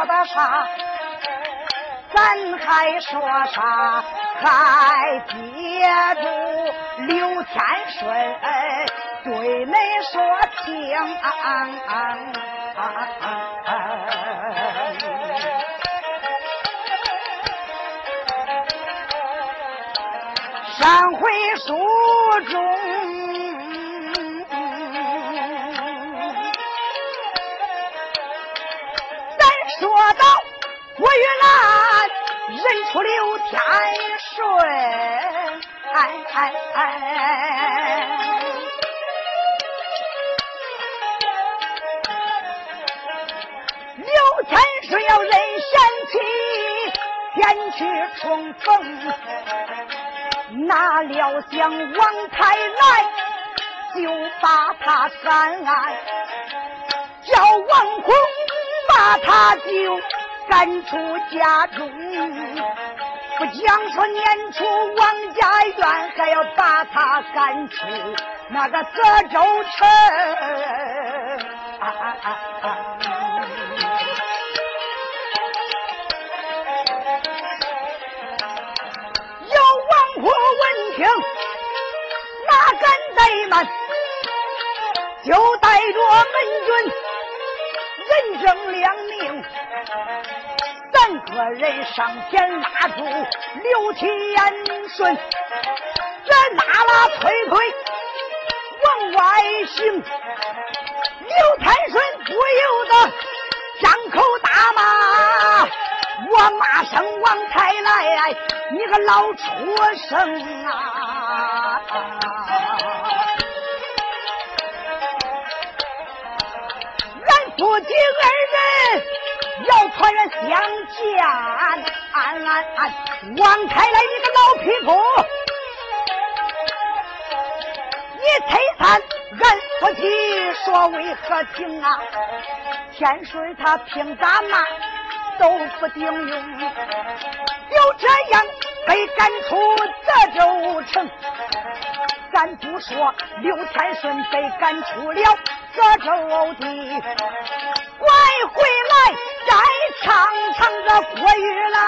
说的啥，咱还说啥？还接住刘天顺对恁说听。上回书中，玉兰认出刘天顺，刘天顺要认贤妻，前去冲逢。哪料想王太来，就把他赶，叫王红把他就赶出家中。不讲说撵出王家院，还要把他赶出那个泽州城。听，哪敢怠慢？就带着门军，人证两名，咱个人上前拉住刘天顺，这拉拉推推往外行。刘天顺不由得张口大骂：“我骂声王太来，你个老畜生啊！”俺夫妻二人要团圆相见，安安安！王开来，你个老匹夫，你推三，俺夫妻说为何情啊？天水他凭咱骂都不顶用，就这样。被赶出泽州城，咱不说刘天顺被赶出了泽州地，拐回唱唱这郭玉来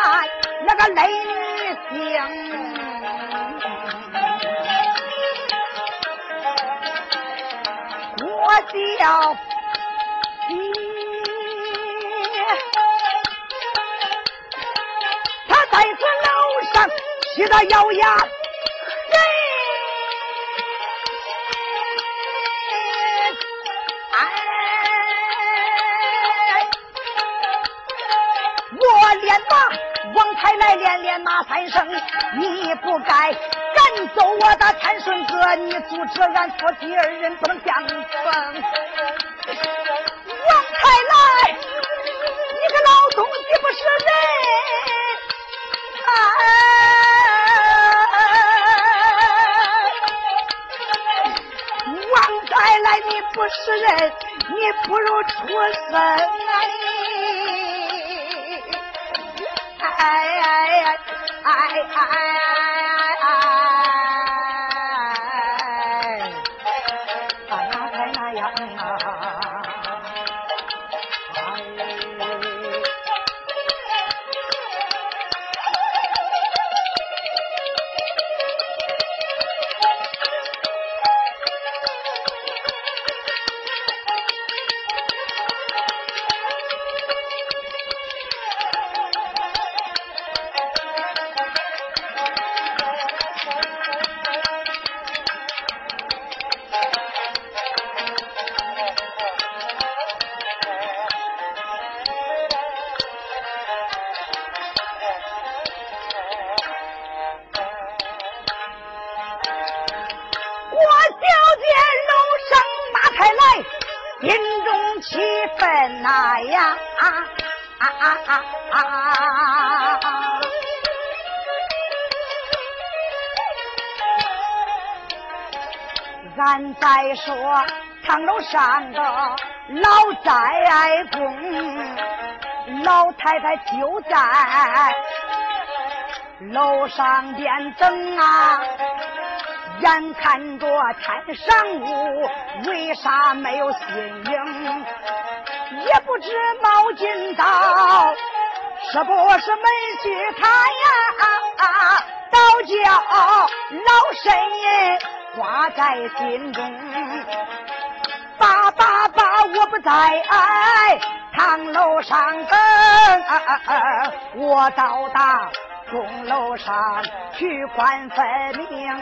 那个雷女星，我叫你，他在这楼上。气得咬牙，连骂王太来连连骂三声，你不该赶走我的天顺哥，你阻止俺夫妻二人不能相逢。王太来，你个老东西不是人！哎。王再来，你不是人，你不如畜生哎哎哎哎！说堂楼上的老宅公，老太太就在楼上边等啊。眼看着天上午，为啥没有新影？也不知毛巾刀是不是没去他呀？倒叫老神爷挂在心中。我不在堂楼上等，我到达。钟楼上去观分明，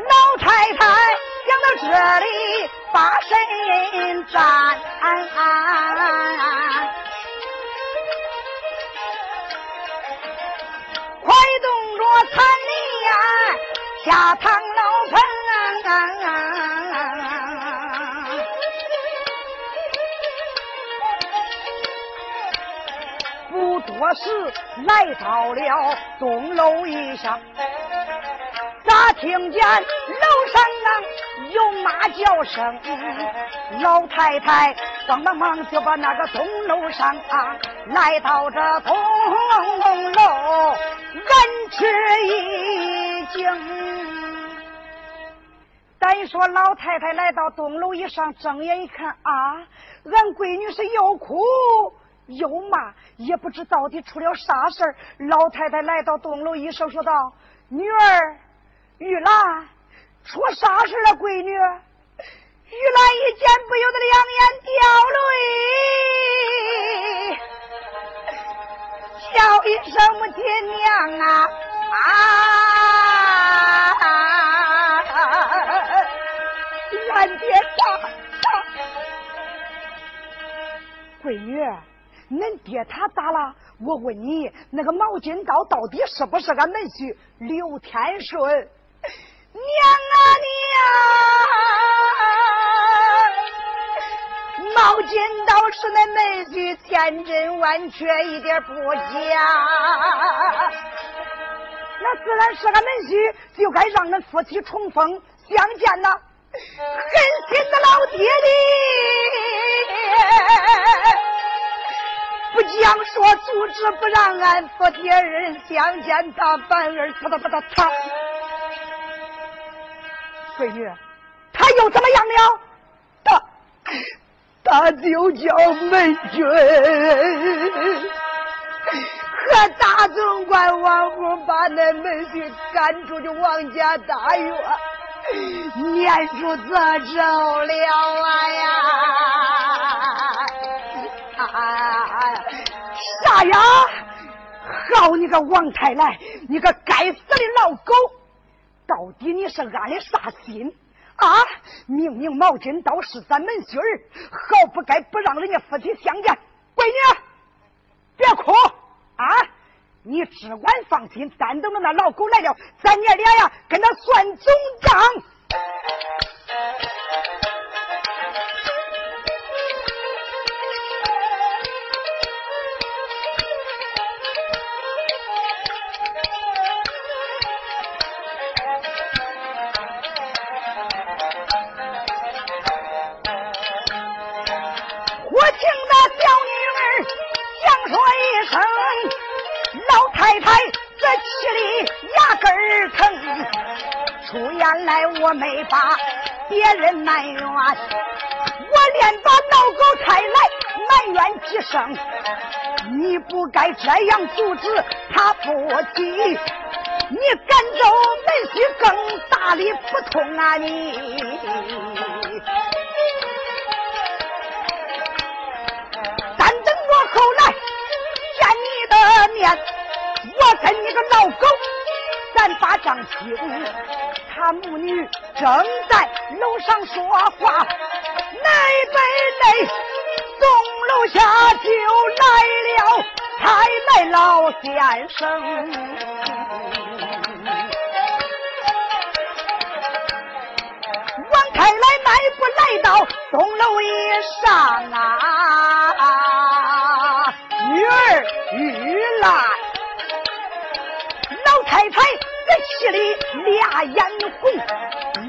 老太太讲到这里把身站，快动着残力呀下堂楼棚。多时来到了东楼一上，咋听见楼上啊有马叫声？老太太慌忙忙就把那个东楼上啊来到这东楼，人吃一惊。单说老太太来到东楼一上，睁眼一看啊，俺闺女是又哭。又骂，也不知到底出了啥事儿。老太太来到东楼一声说道：“女儿，玉兰，出啥事了？闺女。”玉兰一见，不由得两眼掉泪，叫一声母亲娘啊啊！俺爹咋咋？闺女。恁爹他咋了？我问你，那个毛巾刀到底是不是俺门婿刘天顺？娘啊娘！毛巾刀是恁门婿千真万确，一点不假。那自然是俺门婿，就该让恁夫妻重逢相见呐！狠心的老爹爹！不讲说，阻止不让俺夫妻二人相见，他反而他他他他他，闺女，他又怎么样了？他他就叫门军和大总管王虎把那门军赶出去王家大院，撵出泽州了啊呀！啥呀？好你个王太来，你个该死的老狗！到底你是安的啥心啊？明明毛巾刀是咱门婿儿，好不该不让人家夫妻相见。闺女，别哭啊！你只管放心，咱等着那老狗来了，咱娘俩呀跟他算总账。声，老太太这气里牙根疼，出言来，我没把别人埋怨，我连把老狗差来埋怨几声。你不该这样阻止他夫妻，你赶走门西更大的不通啊！你，面，我跟你个老狗，咱把账清。他母女正在楼上说话，那边内东楼下就来了太来老先生，王太来迈步来到东楼一上啊，太太这气的俩眼红，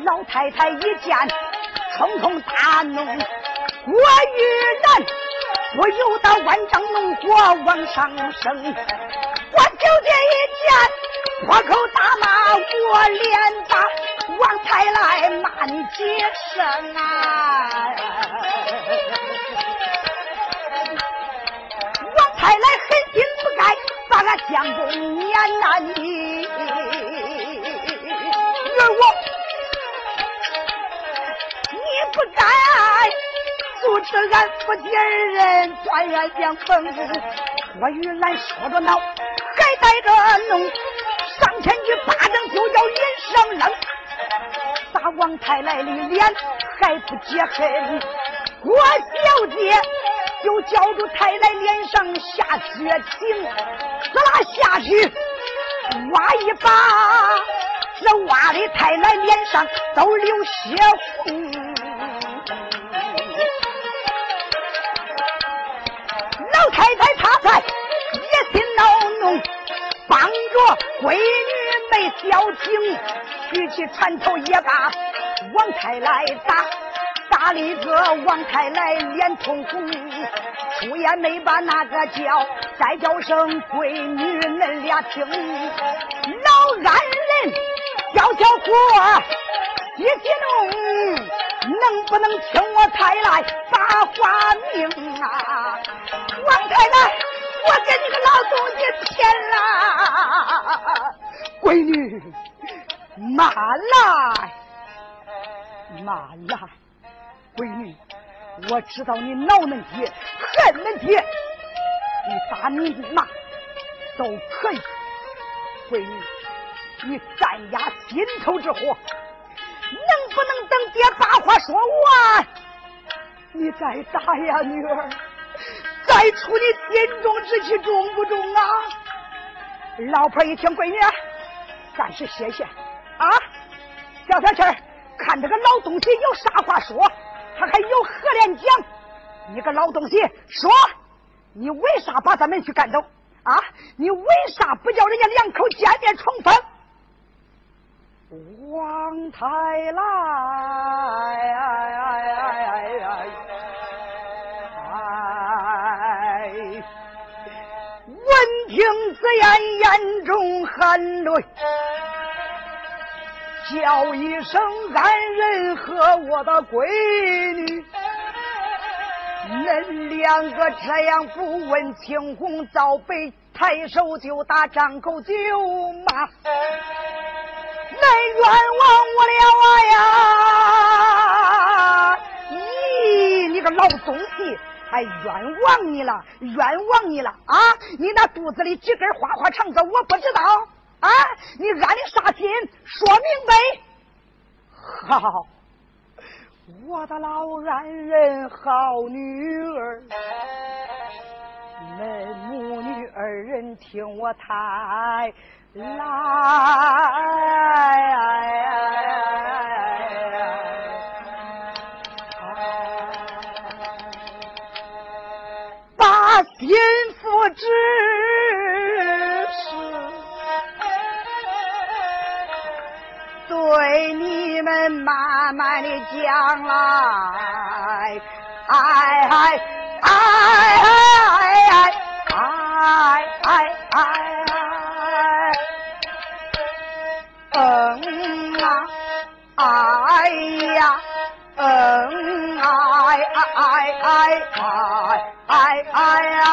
老太太一见冲冲大怒，我玉兰。我有道万丈怒火往上升，我就这一见破口大骂，我连打王太来骂你几声啊！王太来狠心不该把俺相公撵那你，而我。你不该。阻止俺夫妻二人团圆相逢，我与兰说着闹，还带着怒，上前去巴掌就要脸上扔，打王太来的脸还不解恨，我小姐就叫住太来脸上下血情，滋啦下去挖一把，这挖的太来脸上都流血红。老太太她在一心恼怒，帮着闺女没交情，举起拳头也把王太来打，打了一个王太来脸通红，出言没把那个叫，再叫声闺女恁俩听，老安人叫叫火，一激动。能不能听我太来把话明啊？王太来，我给你个老东西骗了，闺女，慢来，慢来，闺女，我知道你恼恁爹，恨恁爹，你打你骂都可以，闺女，你暂压心头之火。能不能等爹把话说完，你再打呀，女儿？再出你心中之气中不中啊？老婆一听，闺女，暂时歇歇啊。小小气儿，看这个老东西有啥话说，他还有何脸讲？你个老东西，说你为啥把咱们去赶走啊？你为啥不叫人家两口见面重逢？王太来，闻听此言，眼中含泪，叫一声安人和我的闺女，恁两个这样不问青红皂白，抬手就打，张口就骂。来冤枉我了啊呀！咦，你个老东西，还冤枉你了，冤枉你了啊！你那肚子里几根花花肠子，我不知道啊！你安的啥心？说明白。好，我的老安人，好女儿，恁母女二人听我谈。来，把心腹之事对你们慢慢的讲来。哎哎哎哎哎哎哎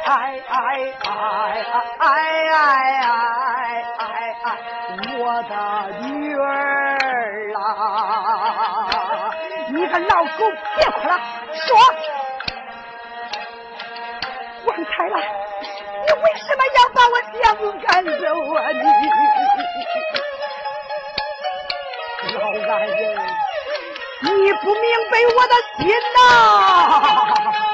哎哎哎哎哎哎哎哎我的女儿啊！你个老狗，别哭了，说，王太来。你为什么要把我相公赶走啊？你老男人，你不明白我的心呐。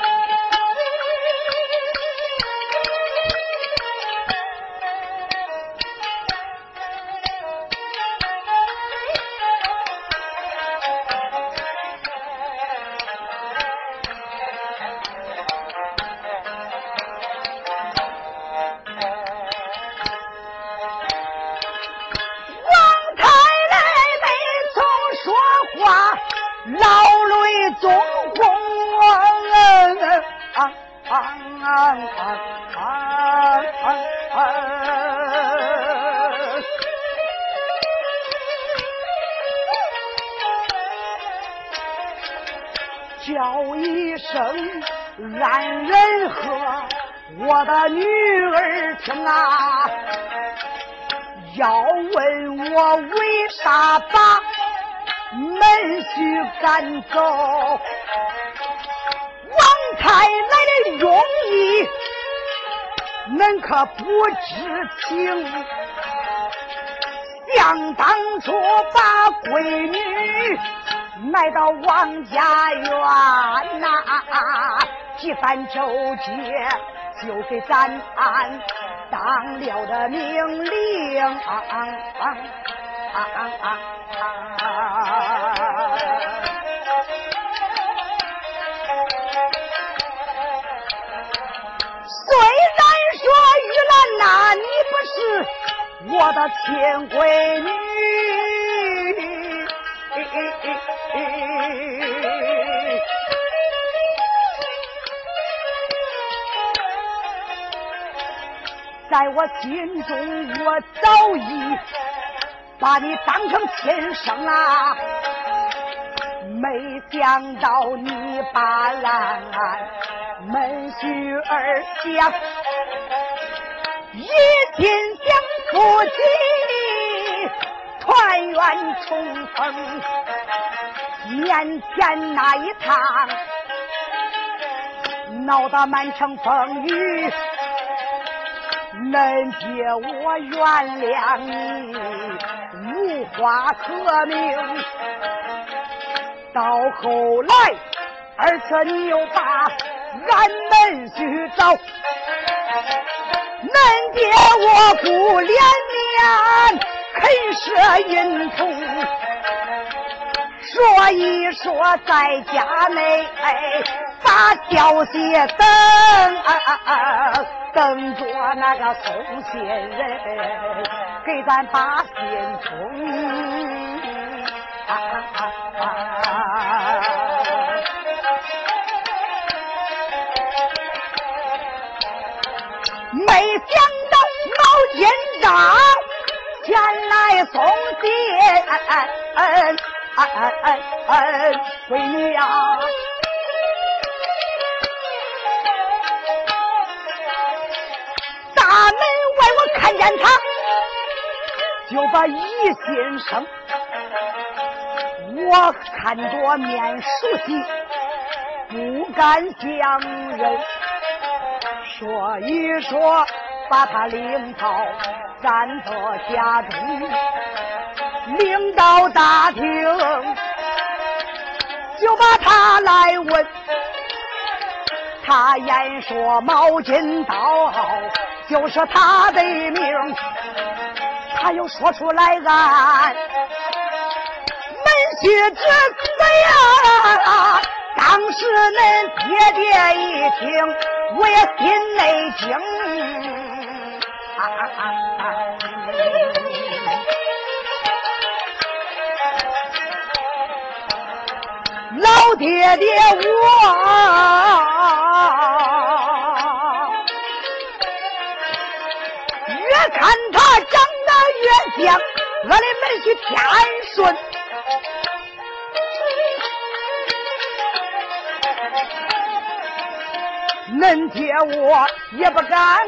赶走？王太来的容易，恁可不知情。想当初把闺女。卖到王家园呐，几番周结，就给咱当了的命令。虽我的亲闺女。在我心中，我早已把你当成亲生啊！没想到你把俺门婿儿想一心想夫妻团圆重逢，年前那一趟闹得满城风雨。恁爹我原谅你，无话可明。到后来，儿子你又把俺们去找，恁爹我不怜悯，肯舍银铜。所以说，在家内把消息等。等着那个送信人给咱把信充，没想到老奸长前来送信，闺女呀。看见他，就把一心生。我看着面熟悉，不敢相认。说一说，把他领到咱的家中，领到大厅，就把他来问。他言说毛巾刀。就是他的命，他又说出来俺门婿之死呀！当时恁爹爹一听，我也心内惊。老爹爹我越。看他长得越像我的门婿天顺，恁爹我也不敢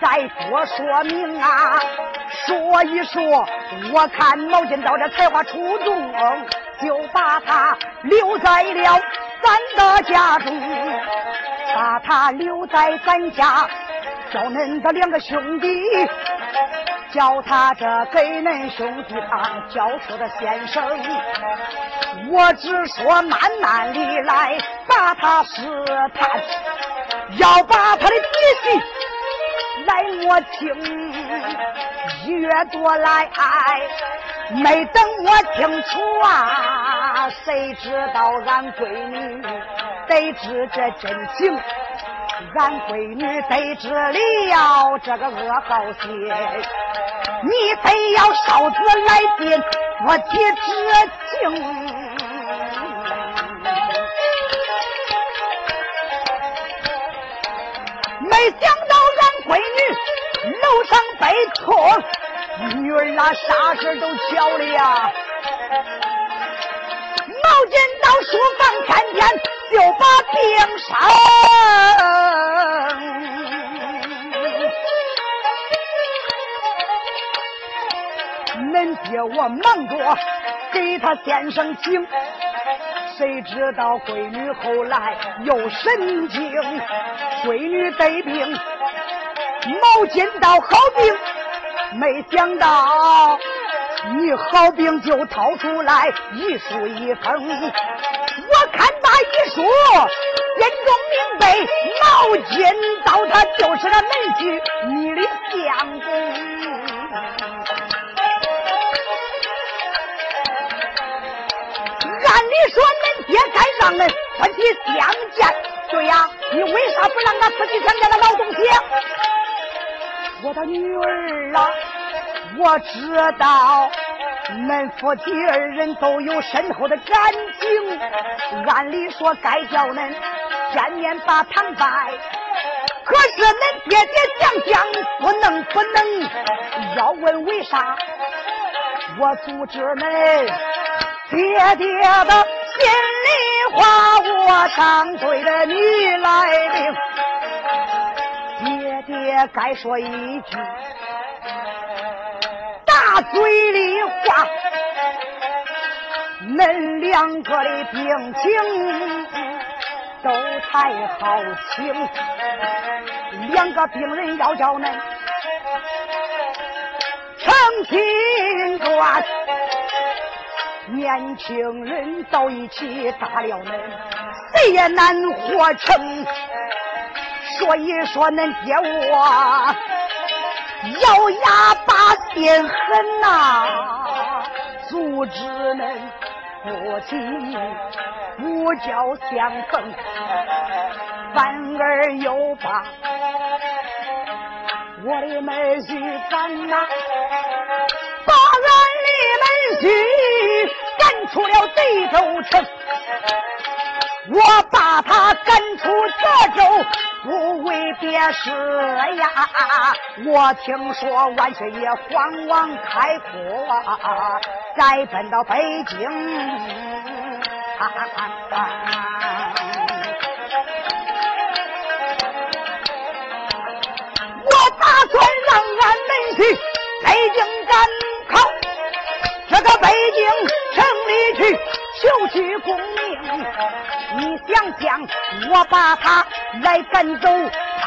再多说明啊。说一说，我看毛巾刀这才华出众，就把他留在了咱的家中，把他留在咱家。叫恁的两个兄弟叫他这给恁兄弟当教书的先生，我只说慢慢的来把他试探，要把他的底细来摸清。一月多来，没等我听出啊，谁知道俺闺女得知这真情。俺闺女得知了这个噩耗信，你非要烧子来禀我的知情。没想当闺女楼上被拖，女儿那啥事都巧了呀。毛剪刀书房看见就把病生。恁。爹，我忙着给他先生请，谁知道闺女后来又神经，闺女得病，毛尖刀好兵，没想到你好病就掏出来一书一封，我看那一书，眼中明白，毛尖刀他就是个门婿，你的相公。按理说恁爹该让恁夫妻相见，对呀，你为啥不让俺夫妻相见的老东西？我的女儿啊，我知道恁夫妻二人都有深厚的感情，按理说该叫恁见面把堂拜，可是恁爹爹想想不能不能，要问为啥，我阻止恁。爹爹的心里话，我常对着你来明。爹该说一句大嘴里话，恁两个的病情都太好请，两个病人要叫恁成亲断。年轻人到一起打了恁，谁也难活成。所以说恁爹我咬牙把心狠呐，阻止恁夫妻不交相逢，反而又把我的妹婿赶呐，把俺的妹婿。赶出了贼州城，我把他赶出泽州，不为别事呀。我听说万岁爷皇王开阔，再奔到北京。我打算让俺们去北京赶考，这个北京。城里去求取功名，你想想，我把他来赶走，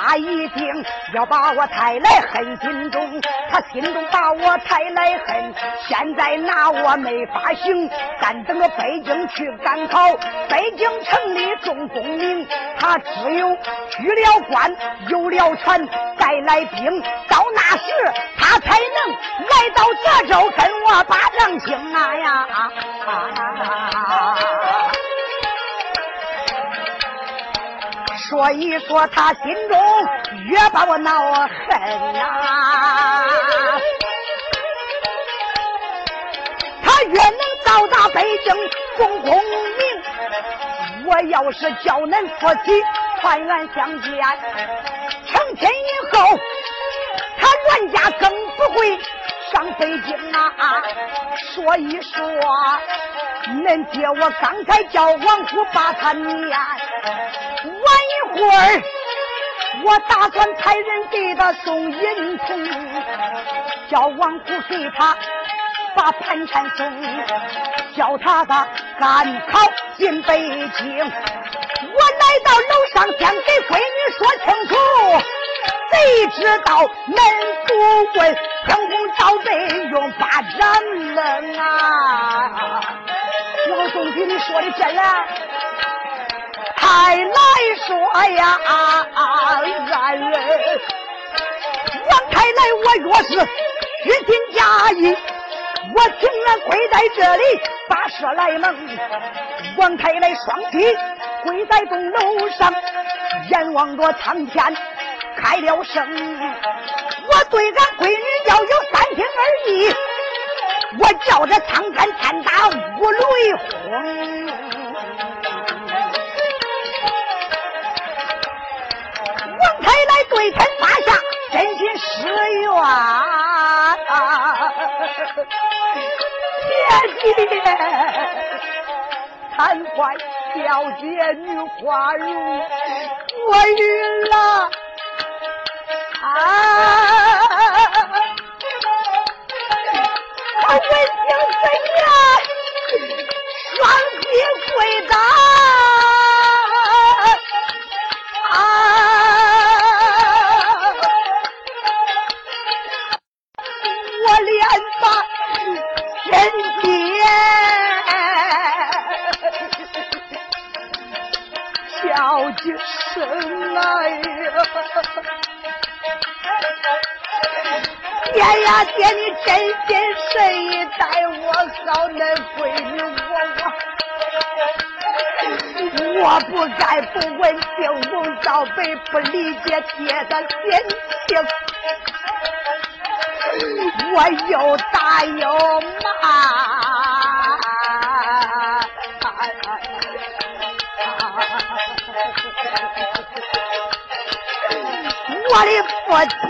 他一定要把我抬来恨心中。他心中把我抬来恨，现在拿我没法行。但等着北京去赶考，北京城里重功名，他只有取了官，有了权，再来兵，到那时他才能来到泽州跟我把仗兴啊呀！所以说，他心中越把我恼恨呐，他越能到达北京总功名。我要是叫恁夫妻团圆相见，成亲以后，他阮家更不会上北京啊。说一说。恁爹，我刚才叫王虎把他撵，晚一会儿我打算派人给他送银子，叫王虎给他把盘缠送，叫他的赶考进北京。我来到楼上，先给闺女说清楚，谁知道门不问，江红早被用巴掌扔啊！老总给你说的真啊？还来说呀，俺人王开来，我若是虚心假意，我情愿跪在这里把蛇来蒙。王开来双膝跪在钟楼上，眼望着苍天开了声，我对俺闺女要有三心二意，我叫这苍天天打五雷轰。王太来对天发下真心誓愿，姐姐，贪怀小姐女花容，我晕了啊！他问情怎样？双膝跪倒。呀爹，你真心实意待我好，恁闺女我我，我不该不问青红皂白，不理解爹的心情，我又打又骂。我的父亲。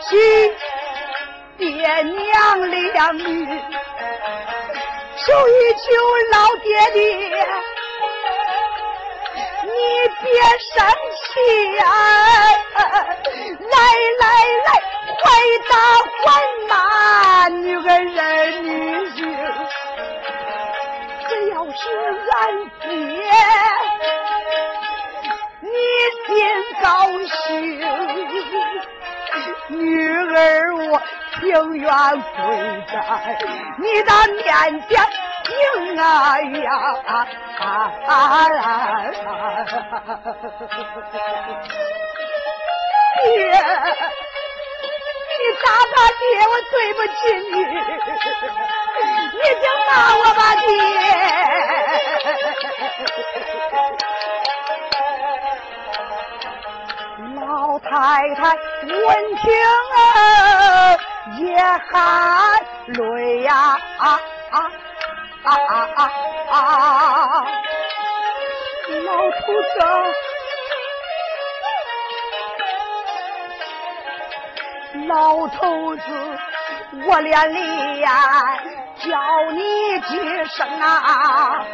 起爹娘两女，求一求老爹爹，你别生气呀！来来来，快打还骂女儿人女婿，只要是俺爹，你心高兴。女儿，我情愿跪在你的面前听啊呀！爹，你打他爹，我对不起你，你就骂我吧，爹。老太太闻听啊，也含泪呀！啊啊啊啊！老头子，老头子，我连累呀叫你几声啊，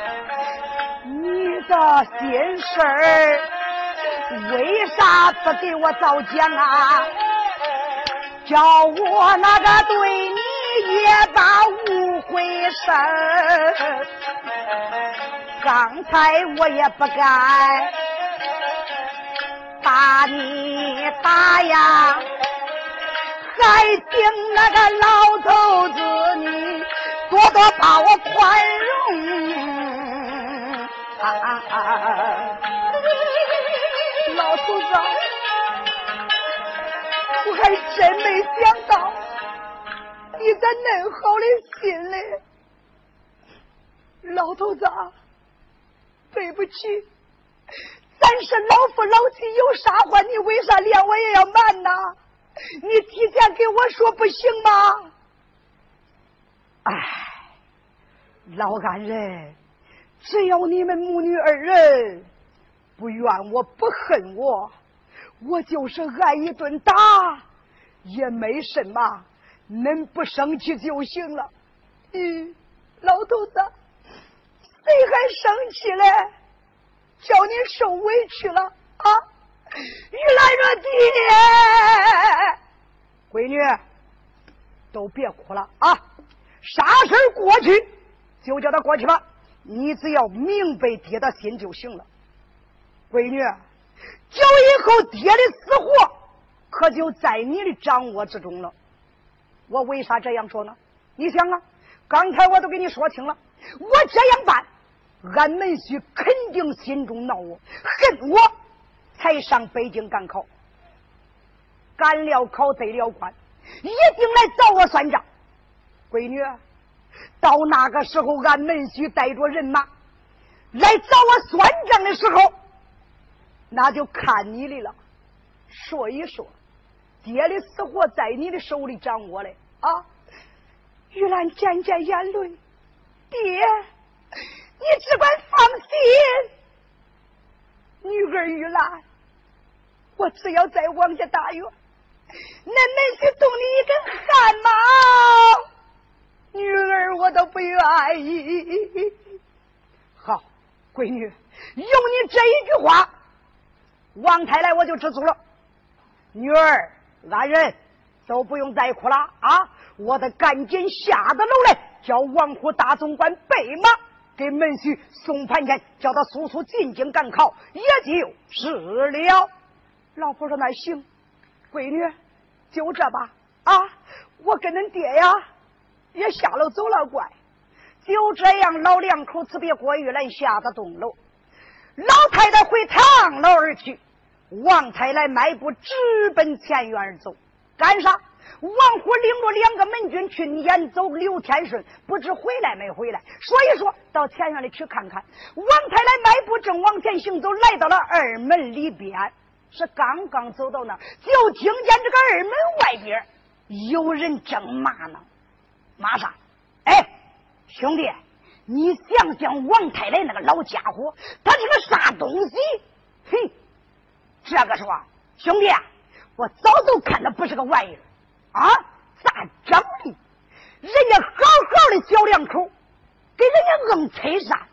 你的心事儿。为啥不给我早讲啊？叫我那个对你也把误会生。刚才我也不敢打你打呀，还请那个老头子你多多把我宽容。啊老头子，我还真没想到你咋恁好的心嘞，老头子。对不起，咱是老夫老妻，有啥话你为啥连我也要瞒呢？你提前给我说不行吗？哎，老安人，只要你们母女二人不怨我不恨我，我就是挨一顿打也没什么，恁不生气就行了。嗯，老头子。谁还生气嘞？叫你受委屈了啊！玉兰说：“爹，闺女，都别哭了啊！啥事过去就叫他过去吧。你只要明白爹的心就行了。闺女，叫以后爹的死活可就在你的掌握之中了。我为啥这样说呢？你想啊，刚才我都给你说清了，我这样办。”俺门婿肯定心中恼我，恨我，才上北京赶考，赶了考得了官，一定来找我算账。闺女，到那个时候，俺门婿带着人马来找我算账的时候，那就看你的了。说一说，爹的死活在你的手里掌握嘞啊！玉兰渐渐眼泪，爹。你只管放心，女儿玉兰，我只要在王家大院，那门去动你一根汗毛，女儿我都不愿意。好，闺女，有你这一句话，王太来我就知足了。女儿，安人都不用再哭了啊！我得赶紧下得楼来，叫王府大总管备马。给门婿送盘缠，叫他速速进京赶考，也就是了。老婆说：“那行，闺女就这吧。啊，我跟恁爹呀也下楼走了怪。就这样，老两口辞别郭玉兰，下得东楼。老太太回堂楼而去，王太来迈步直奔前院而走，干啥？王虎领着两个门军去撵走刘天顺，不知回来没回来。说一说到前院里去看看。王太来迈步正往前行走，来到了二门里边，是刚刚走到那，就听见这个二门外边有人正骂呢。骂啥？哎，兄弟，你想想王太来那个老家伙，他是个啥东西？嘿，这个说，兄弟，我早都看他不是个玩意儿。啊，咋整的？人家好好的小两口，给人家硬催杀。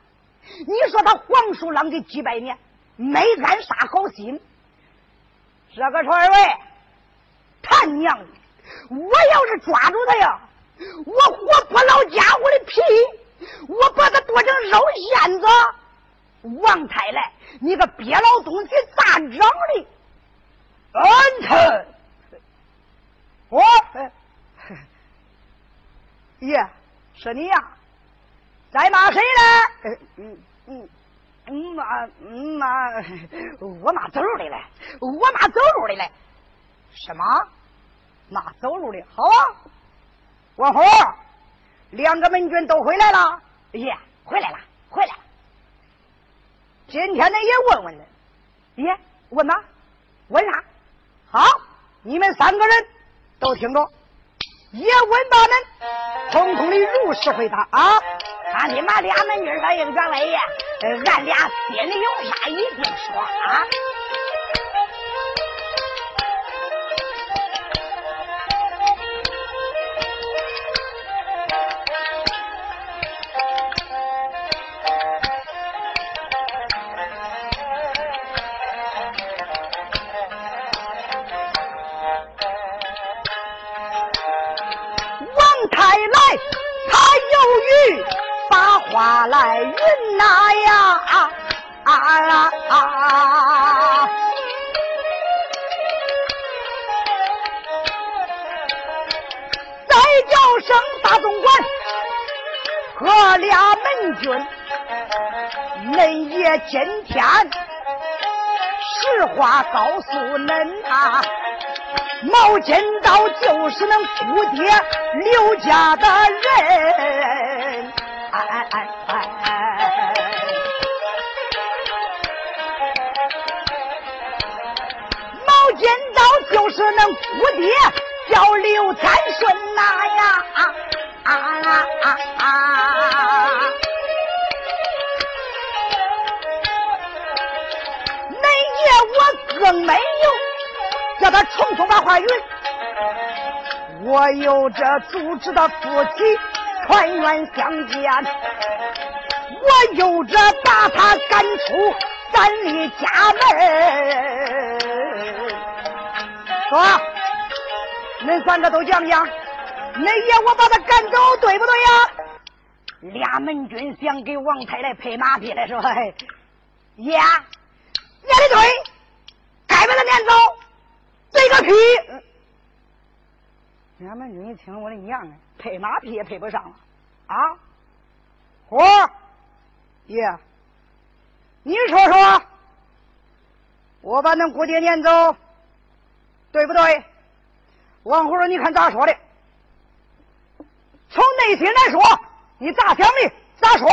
你说他黄鼠狼给几百年，没安啥好心。这个说二位，他娘的！我要是抓住他呀，我活剥老家伙的皮，我把他剁成肉馅子。王太来，你个鳖老东西，咋整的？安臣。我，爷，是你呀？在骂谁呢？嗯嗯嗯，骂骂我骂走路的嘞，我骂走路的嘞。什么？骂走路的？好啊，王虎，两个门军都回来了。爷，回来了，回来了。今天呢也问问了。爹，问吧？问啥？好，你们三个人。都听着，叶问大门，统统的如实回答啊！他你妈俩门女儿应员外爷，俺俩心里有啥一定说啊！今天实话告诉恁啊！毛金刀就是恁姑爹刘家的人，哎哎哎哎！毛金刀就是恁姑爹叫刘天顺呐呀！啊啊啊啊！更没有。叫他重复把话语。我有着组织的夫妻团圆相见，我有着把他赶出咱的家门。说，恁三个都讲讲，恁爷我把他赶走，对不对呀？俩门军想给王太太拍马屁来说，爷，爷的对，你！俺们军一听我的娘啊，配马屁也配不上了啊！虎爷，你说说，我把恁姑爹撵走，对不对？王虎说：“你看咋说的？从内心来说，你咋想的？咋说？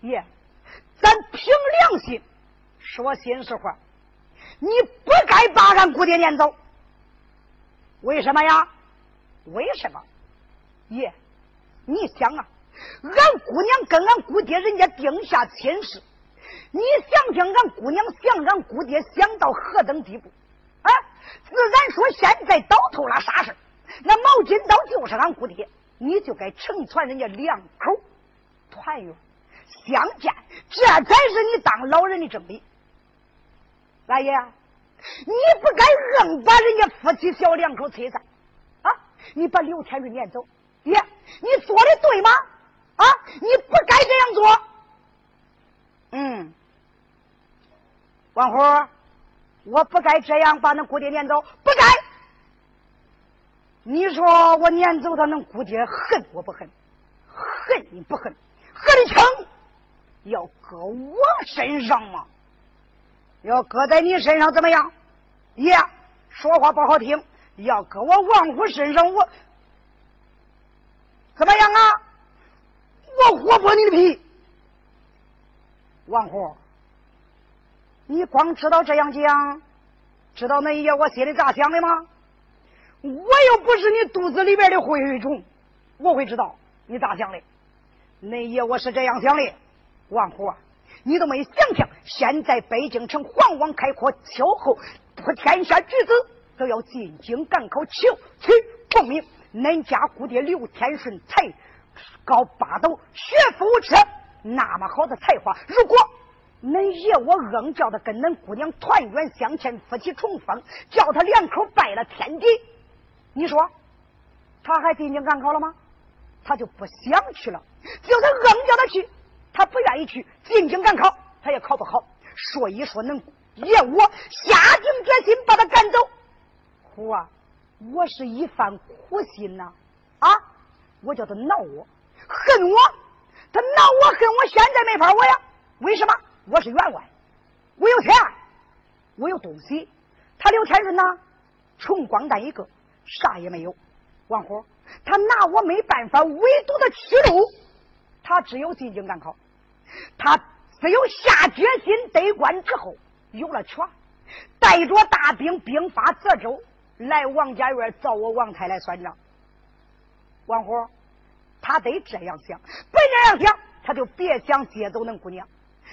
爷，咱凭良心说心实话。”你不该把俺姑爹撵走，为什么呀？为什么？爷，你想啊，俺姑娘跟俺姑爹人家定下亲事，你想想俺姑娘想俺姑爹想到何等地步啊？自然说现在到头了啥事那毛巾刀就是俺姑爹，你就该成全人家两口团圆相见，这才是你当老人的正理。大爷，你不该硬把人家夫妻小两口拆散啊！你把刘天瑞撵走，爷，你做的对吗？啊，你不该这样做。嗯，王虎，我不该这样把恁姑爹撵走，不该。你说我撵走他，恁姑爹恨我不恨？恨你不恨？恨的轻，要搁我身上吗？要搁在你身上怎么样？爷说话不好听，要搁我王虎身上，我怎么样啊？我活剥你的皮！王虎，你光知道这样讲，知道那一夜我心里咋想的吗？我又不是你肚子里边的蛔虫，我会知道你咋想的。那一夜我是这样想的，王虎。你都没想想，现在北京城皇王开阔，秋后普天下举子都要进京赶考求取功名。恁家姑爹刘天顺才高八斗，学富五车，那么好的才华，如果恁爷我硬叫他跟恁姑娘团圆相见，夫妻重逢，叫他两口拜了天地，你说他还进京赶考了吗？他就不想去了，就是硬叫他去。他不愿意去进京赶考，他也考不好。所以说，能爷我下定决心把他赶走。虎啊，我是一番苦心呐！啊，我叫他恼我，恨我，他恼我恨我，现在没法我呀。为什么？我是员外，我有钱，我有东西。他刘天顺呐，穷光蛋一个，啥也没有。王虎，他拿我没办法，唯独的屈辱。他只有进京赶考，他只有下决心得官之后有了权，带着大兵兵发泽州，来王家院找我王太来算账。王虎，他得这样想，不这样想，他就别想接走恁姑娘。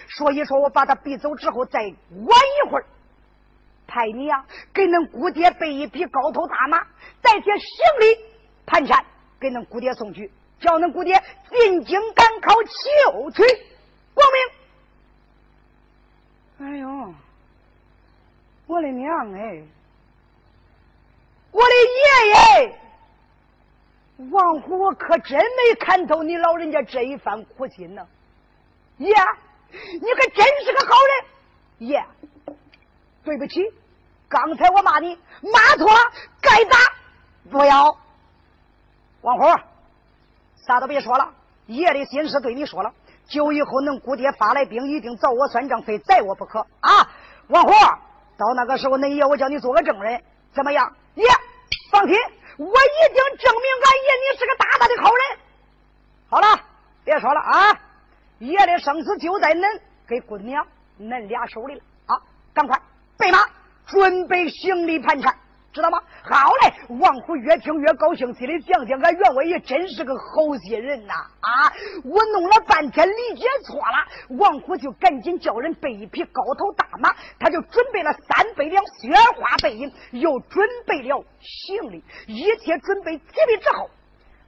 所以说我把他逼走之后，再晚一会儿，派你呀给恁姑爹备一匹高头大马，带些行李盘缠，给恁姑爹送去。叫恁姑爹进京赶考，求取功名。哎呦，我的娘哎！我的爷爷，王虎，我可真没看透你老人家这一番苦心呢。爷，你可真是个好人。爷，对不起，刚才我骂你，骂错了，该打。不要，王虎，啥都别说了。爷的心事对你说了，就以后恁姑爹发来兵，一定找我算账，非宰我不可啊！王虎，到那个时候，恁爷我叫你做个证人，怎么样？爷，放心，我一定证明俺爷你是个大大的好人。好了，别说了啊！爷的生死就在恁跟姑娘恁俩手里了啊！赶快备马，准备行李盘缠。知道吗？好嘞！王虎越听越高兴，心里想想，俺员外爷真是个好心人呐！啊，我弄了半天理解错了。王虎就赶紧叫人备一匹高头大马，他就准备了三百两雪花背银，又准备了行李，一切准备齐备之后，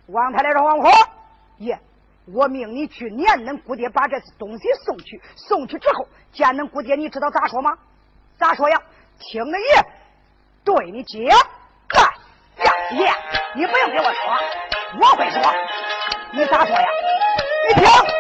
王太太说：“王虎爷，我命你去撵恁姑爹，把这东西送去。送去之后见恁姑爹，你知道咋说吗？咋说呀？听恁爷。”对你讲，呀爷，你不用给我说，我会说。你咋说呀？你听。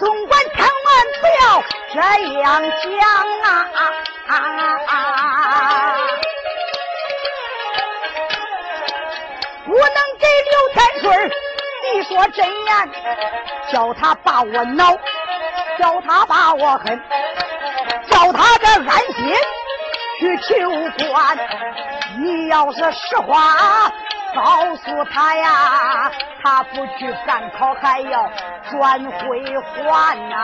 总管千万不要这样讲啊，不能给刘天顺你说真言，叫他把我恼，叫他把我恨，叫他这安心去求官。你要是实话。告诉他呀，他不去赶考还要转回还呐，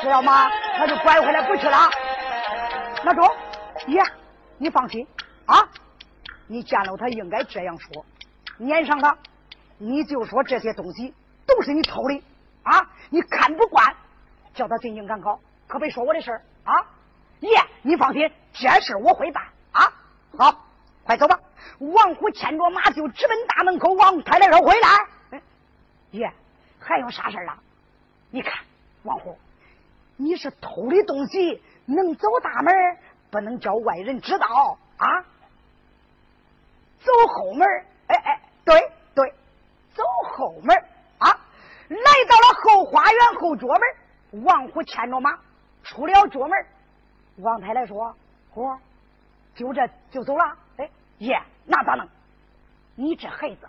知道吗？他就拐回来不去了。那中爷，你放心啊，你见了他应该这样说，撵上他，你就说这些东西都是你偷的啊，你看不惯，叫他进京赶考，可别说我的事儿啊。爷，你放心，这事我会办啊。好。快走吧！王虎牵着马就直奔大门口。王太太说：“回来，爷，还有啥事儿了？你看，王虎，你是偷的东西，能走大门，不能叫外人知道啊。走后门，哎哎，对对，走后门啊！来到了后花园后桌门，王虎牵着马出了角门。王太太说：‘虎，就这就走了。’哎爷，那咋弄？你这孩子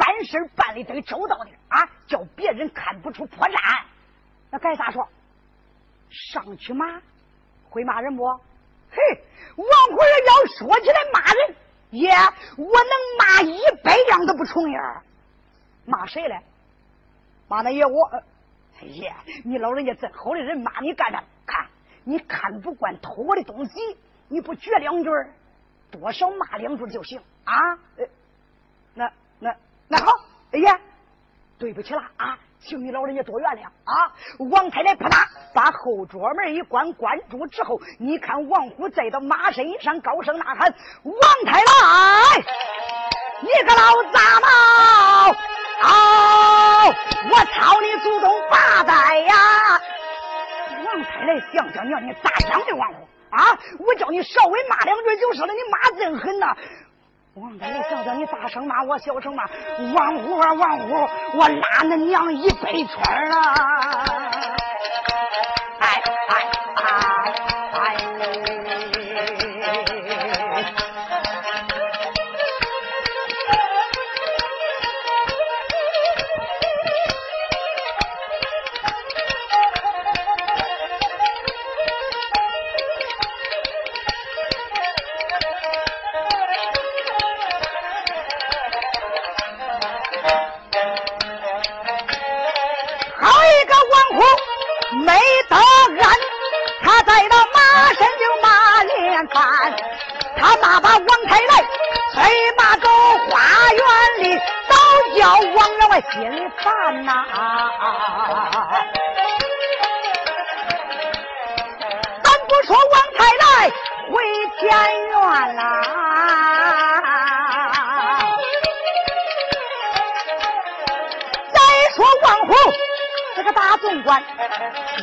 办事办的得周到点啊，叫别人看不出破绽。那该咋说？上去骂，会骂人不？嘿，王虎人要说起来骂人，爷，我能骂一百样都不重样。骂谁嘞？骂那爷我。爷，你老人家这好的人骂你干啥？看，你看不惯偷我的东西，你不撅两句多少骂两句就行啊？那那那好，哎呀，对不起了啊，请你老人家多原谅啊。王太太啪嗒把后桌门一关，关住之后，你看王虎再到马身上高声呐喊：“王太太，你个老杂毛！啊！我操你祖宗八代呀！”王太太想想娘，你咋想的王虎？啊！我叫你稍微骂两句就是了，你骂真狠呐！王太太想想你大声骂我，小声骂王虎啊王虎，我拉恁娘一百圈了！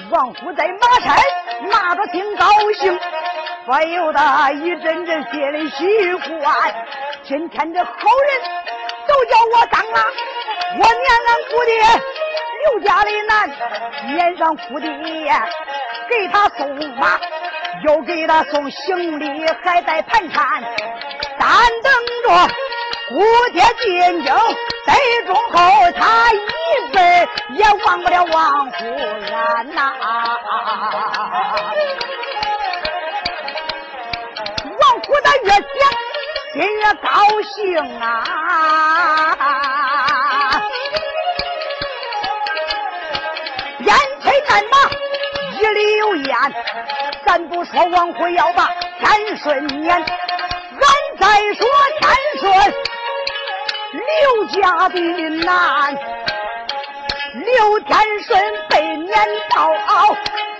王虎在马山骂的挺高兴，不由得一阵阵心里喜欢。今天这好人都叫我当啊！我念俺姑爹刘家的男，撵上姑爹给他送马，又给他送行李，还带盘缠，单等着姑爹进京。最终后，他一辈也忘不了王虎安呐。王虎他越想心越高兴啊！边催战马一里有烟，咱不说王虎要把天顺撵，俺再说天顺。刘家的难，刘天顺被撵到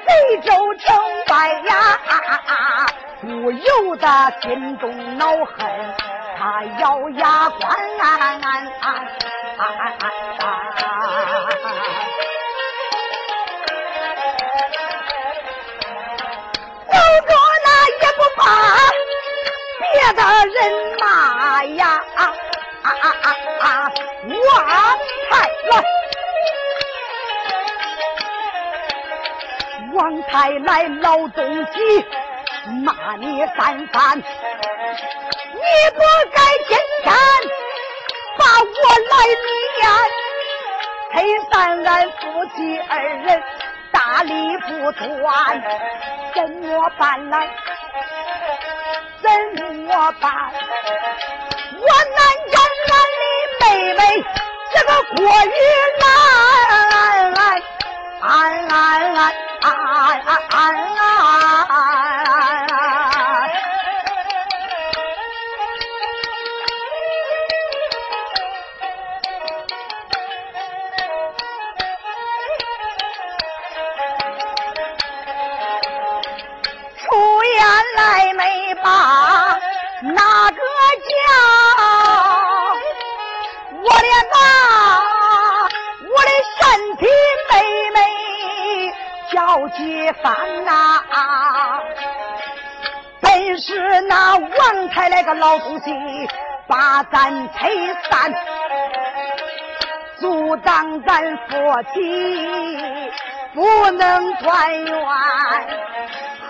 随州城外呀，不由得心中恼恨，他咬牙关。走把别的人骂呀。啊啊啊啊！王太来，王太来，老东西，骂你三番，你不该今天把我来撵，黑三俺夫妻二人大理不断，怎么办来？怎么办？我难家。妹妹，这个过于难，安安安安安安。啊哪个叫？我的妈！我的身体妹妹叫几番呐！本是那王太那个老东西把咱拆散，阻挡咱夫妻不能团圆。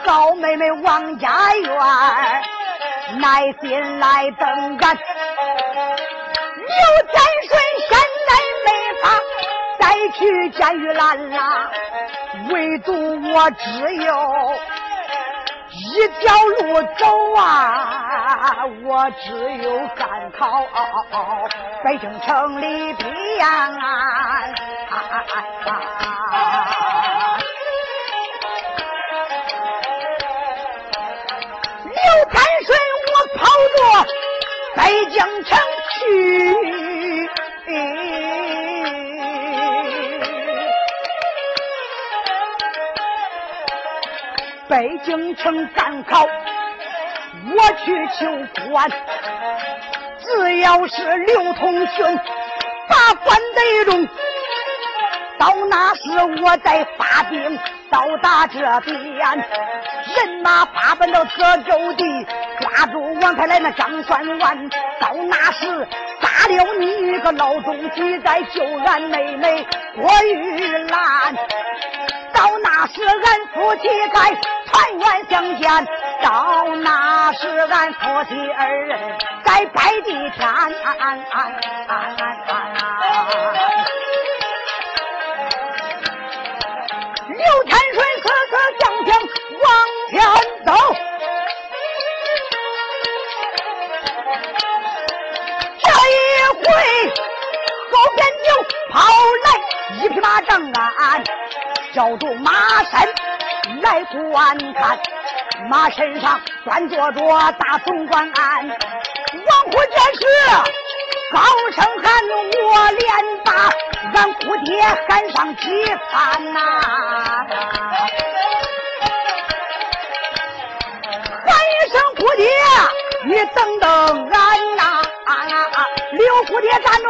老妹妹王家院，耐心来等俺。刘天顺现在没法再去见玉兰啦，唯独我只有一条路走啊，我只有赶考北京城里边啊。刘天顺我跑着北京城去，北京城赶考，我去求官。只要是刘同勋把官得中，到那时我再发兵到达这边，人马发奔到泽州地，抓住王太来那张算万。到那时杀了你个老东西，再救俺妹妹郭玉兰。到那时俺夫妻该团圆相见。到那时，俺夫妻二人在拜地天。刘天顺瑟瑟向向往前走，这一回后边就跑来一匹马，正鞍，叫住马身来观看。马身上端坐着大总管安，王虎这时高声喊：“我连把俺姑爹喊上几番呐！”蝴蝶，你等等俺呐！啊啊啊刘姑爹站住！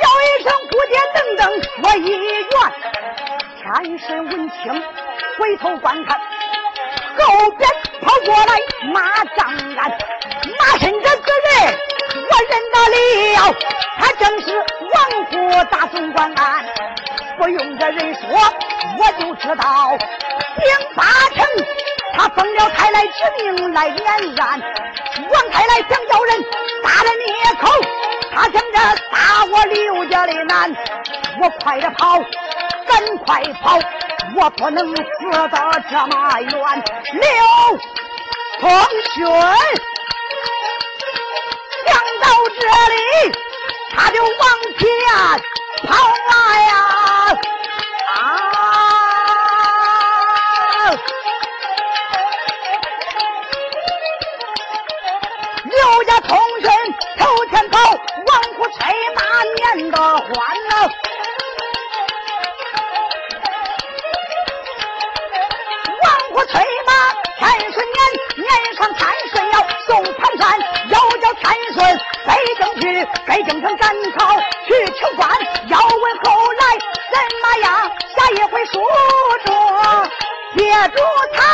叫一声姑爹，等等我一员。天神闻听，回头观看，后边跑过来马张安，马身这个人我认得了，他正是王府大总管安。不用这人说，我就知道，丁八成他奉了太来之命来延安，王太来想叫人杀了灭口，他想着杀我刘家的难，我快点跑。赶快跑！我不能死得这么远。刘同勋想到这里，他就往前跑啊呀！啊！家同军头前跑，王虎催马撵得欢呐。王虎催马天孙年，年上天孙要送盘缠，要叫天孙北京去，北京城赶考去求官，要问后来怎么样，下一回书中别住谈。